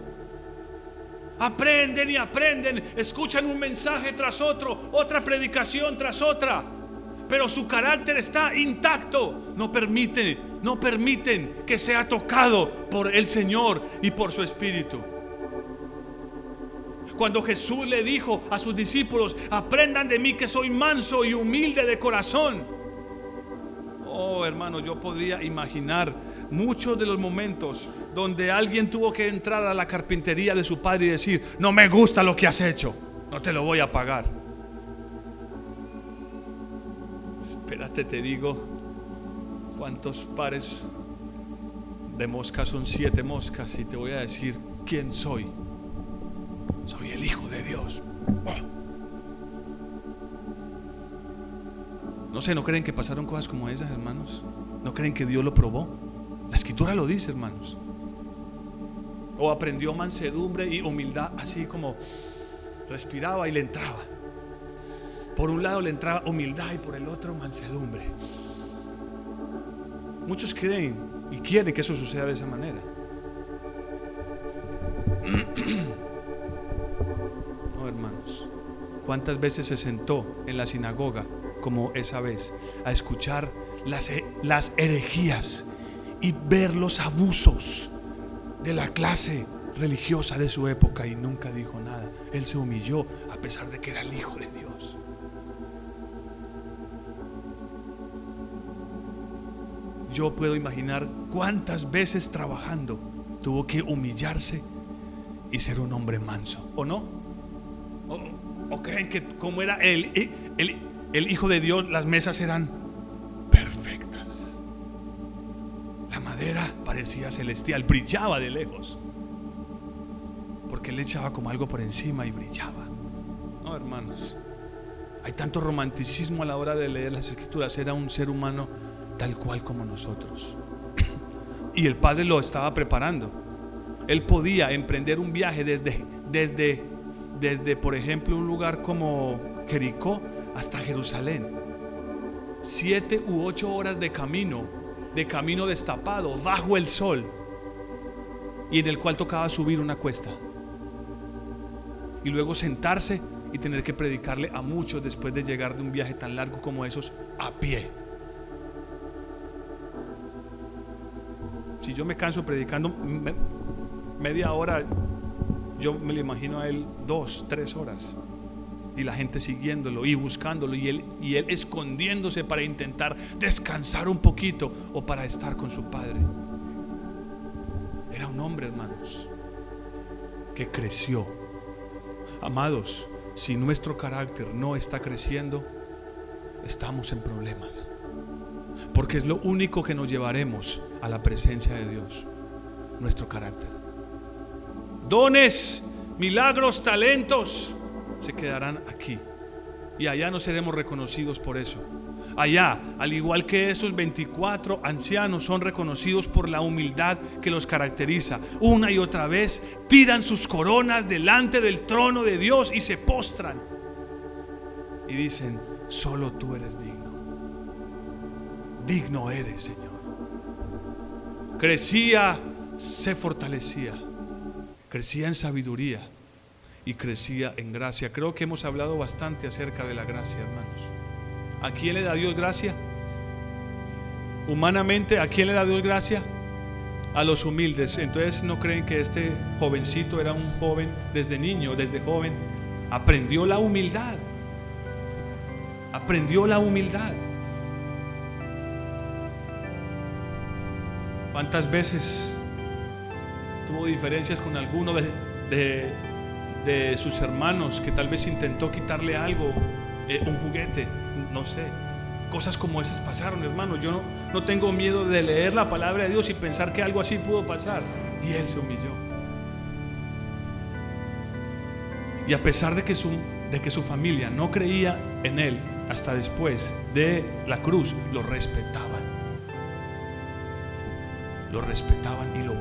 Aprenden y aprenden, escuchan un mensaje tras otro, otra predicación tras otra, pero su carácter está intacto. No permiten, no permiten que sea tocado por el Señor y por su Espíritu. Cuando Jesús le dijo a sus discípulos, aprendan de mí que soy manso y humilde de corazón. Oh, hermano, yo podría imaginar muchos de los momentos donde alguien tuvo que entrar a la carpintería de su padre y decir, no me gusta lo que has hecho, no te lo voy a pagar. Espérate, te digo, ¿cuántos pares de moscas son siete moscas? Y te voy a decir quién soy. Soy el Hijo de Dios. No sé, ¿no creen que pasaron cosas como esas, hermanos? ¿No creen que Dios lo probó? La escritura lo dice, hermanos. O aprendió mansedumbre y humildad, así como respiraba y le entraba. Por un lado le entraba humildad y por el otro mansedumbre. Muchos creen y quieren que eso suceda de esa manera. ¿Cuántas veces se sentó en la sinagoga como esa vez a escuchar las, las herejías y ver los abusos de la clase religiosa de su época y nunca dijo nada? Él se humilló a pesar de que era el Hijo de Dios. Yo puedo imaginar cuántas veces trabajando tuvo que humillarse y ser un hombre manso, ¿o no? ¿O creen que como era el, el, el Hijo de Dios, las mesas eran La madera parecía celestial, brillaba de lejos. Porque él echaba como algo por encima y brillaba. No, hermanos. Hay tanto romanticismo a la hora de leer las escrituras. Era un ser humano tal cual como nosotros. Y el Padre lo estaba preparando. Él podía emprender un viaje desde, desde desde, por ejemplo, un lugar como Jericó hasta Jerusalén. Siete u ocho horas de camino, de camino destapado, bajo el sol, y en el cual tocaba subir una cuesta. Y luego sentarse y tener que predicarle a muchos después de llegar de un viaje tan largo como esos a pie. Si yo me canso predicando media hora, yo me lo imagino a él dos, tres horas. Y la gente siguiéndolo y buscándolo y él, y él escondiéndose para intentar descansar un poquito o para estar con su padre. Era un hombre, hermanos, que creció. Amados, si nuestro carácter no está creciendo, estamos en problemas. Porque es lo único que nos llevaremos a la presencia de Dios, nuestro carácter dones, milagros, talentos, se quedarán aquí. Y allá no seremos reconocidos por eso. Allá, al igual que esos 24 ancianos, son reconocidos por la humildad que los caracteriza. Una y otra vez tiran sus coronas delante del trono de Dios y se postran. Y dicen, solo tú eres digno. Digno eres, Señor. Crecía, se fortalecía crecía en sabiduría y crecía en gracia. Creo que hemos hablado bastante acerca de la gracia, hermanos. ¿A quién le da Dios gracia? Humanamente, ¿a quién le da Dios gracia? A los humildes. Entonces no creen que este jovencito era un joven desde niño, desde joven, aprendió la humildad. Aprendió la humildad. ¿Cuántas veces tuvo diferencias con alguno de, de, sus hermanos que tal vez intentó quitarle algo, eh, un juguete? No sé. Cosas como esas pasaron, hermano. Yo no, no tengo miedo de leer la palabra de Dios y pensar que algo así pudo pasar. Y él se humilló. Y a pesar de que su, de que su familia no creía en él hasta después de la cruz, lo respetaban. Lo respetaban y, lo,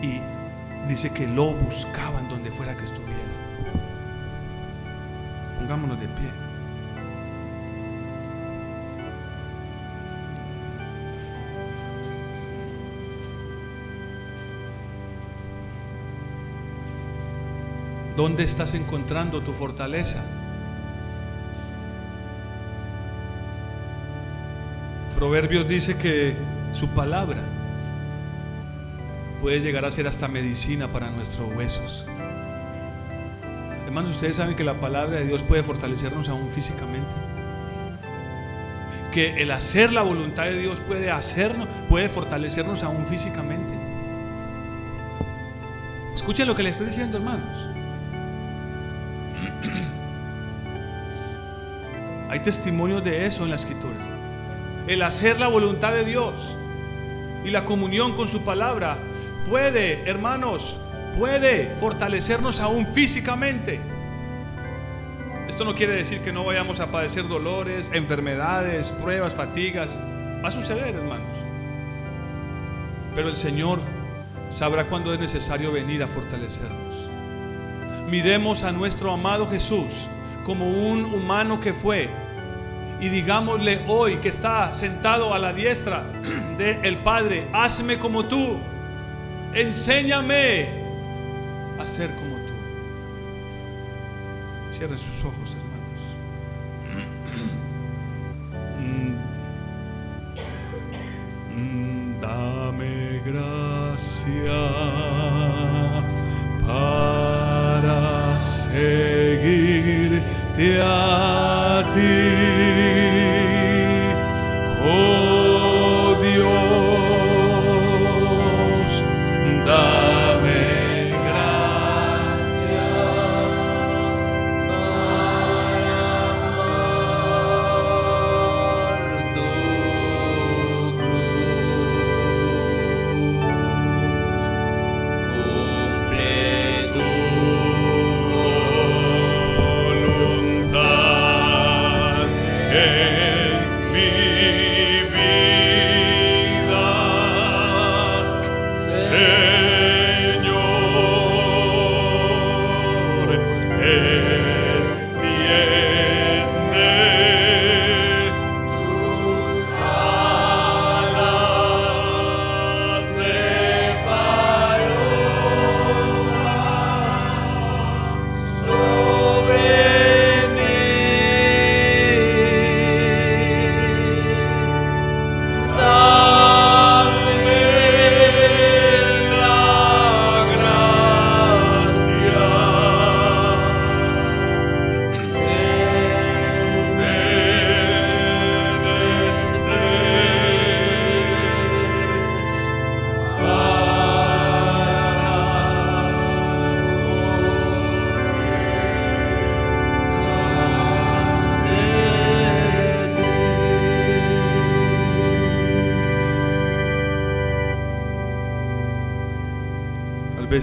y dice que lo buscaban donde fuera que estuviera. Pongámonos de pie. ¿Dónde estás encontrando tu fortaleza? Proverbios dice que su palabra puede llegar a ser hasta medicina para nuestros huesos. Hermanos, ustedes saben que la palabra de Dios puede fortalecernos aún físicamente. Que el hacer la voluntad de Dios puede hacernos, puede fortalecernos aún físicamente. Escuchen lo que le estoy diciendo, hermanos. Hay testimonios de eso en la escritura. El hacer la voluntad de Dios y la comunión con su palabra puede, hermanos, puede fortalecernos aún físicamente. Esto no quiere decir que no vayamos a padecer dolores, enfermedades, pruebas, fatigas. Va a suceder, hermanos. Pero el Señor sabrá cuándo es necesario venir a fortalecernos. Miremos a nuestro amado Jesús como un humano que fue. Y digámosle hoy que está sentado a la diestra del Padre, hazme como tú, enséñame a ser como tú. Cierren sus ojos, hermanos. Mm, dame gracia para seguirte a ti.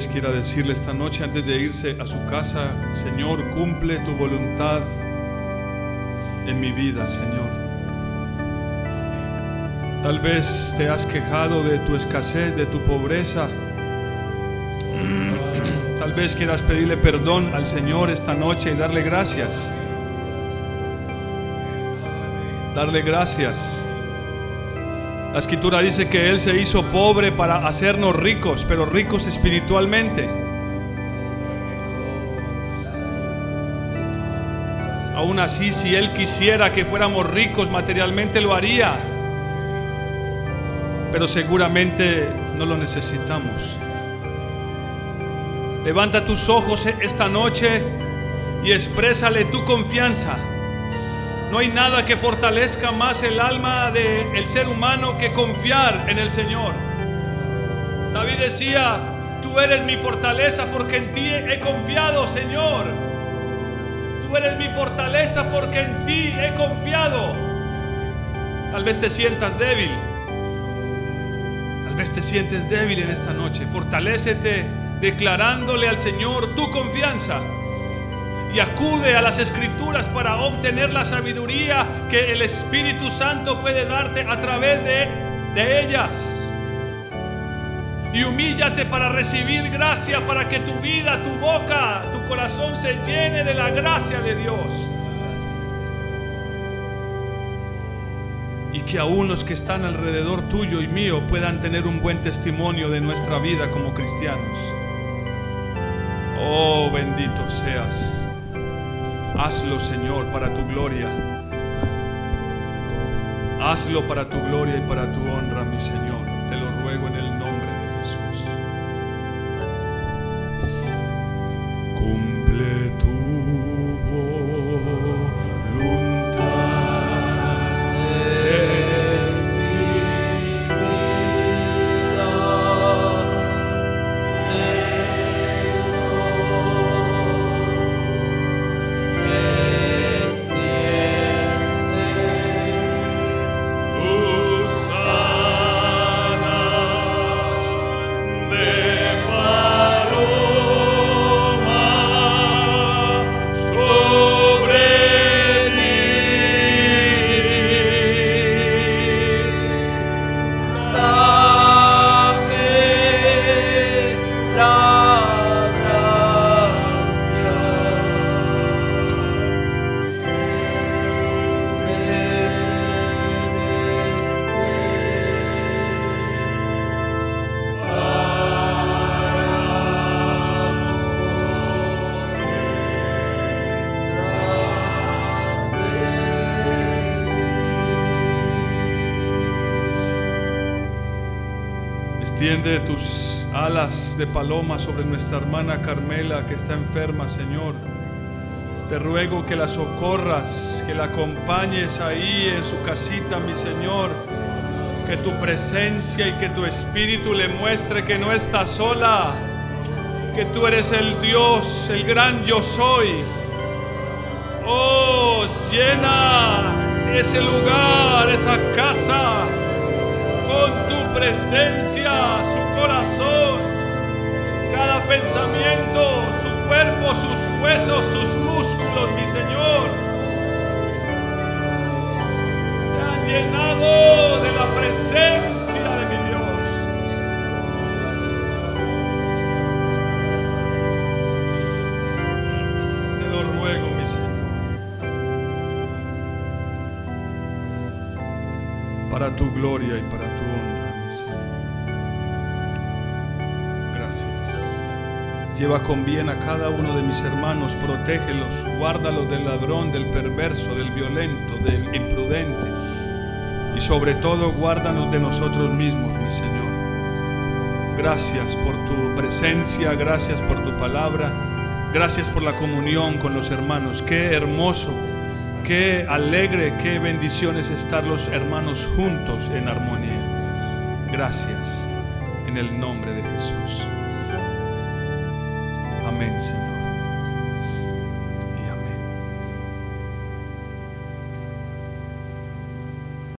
Quiera decirle esta noche antes de irse a su casa, Señor, cumple tu voluntad en mi vida, Señor. Tal vez te has quejado de tu escasez, de tu pobreza. Tal vez quieras pedirle perdón al Señor esta noche y darle gracias. Darle gracias. La escritura dice que Él se hizo pobre para hacernos ricos, pero ricos espiritualmente. Aún así, si Él quisiera que fuéramos ricos materialmente, lo haría. Pero seguramente no lo necesitamos. Levanta tus ojos esta noche y exprésale tu confianza no hay nada que fortalezca más el alma del ser humano que confiar en el Señor. David decía, tú eres mi fortaleza porque en ti he confiado, Señor. Tú eres mi fortaleza porque en ti he confiado. Tal vez te sientas débil. Tal vez te sientes débil en esta noche. Fortalécete declarándole al Señor tu confianza y acude a las escrituras para obtener la sabiduría que el Espíritu Santo puede darte a través de, de ellas. Y humíllate para recibir gracia, para que tu vida, tu boca, tu corazón se llene de la gracia de Dios. Y que aún los que están alrededor tuyo y mío puedan tener un buen testimonio de nuestra vida como cristianos. Oh, bendito seas. Hazlo, Señor, para tu gloria. Hazlo para tu gloria y para tu honra, mi Señor. Extiende tus alas de paloma sobre nuestra hermana Carmela que está enferma, Señor. Te ruego que la socorras, que la acompañes ahí en su casita, mi Señor. Que tu presencia y que tu espíritu le muestre que no está sola. Que tú eres el Dios, el gran yo soy. Oh, llena ese lugar, esa casa con tu presencia, su corazón, cada pensamiento, su cuerpo, sus huesos, sus músculos, mi Señor, se han llenado de la presencia Lleva con bien a cada uno de mis hermanos, protégelos, guárdalos del ladrón, del perverso, del violento, del imprudente. Y sobre todo, guárdanos de nosotros mismos, mi Señor. Gracias por tu presencia, gracias por tu palabra, gracias por la comunión con los hermanos. Qué hermoso Qué alegre, qué bendiciones estar los hermanos juntos en armonía. Gracias en el nombre de Jesús.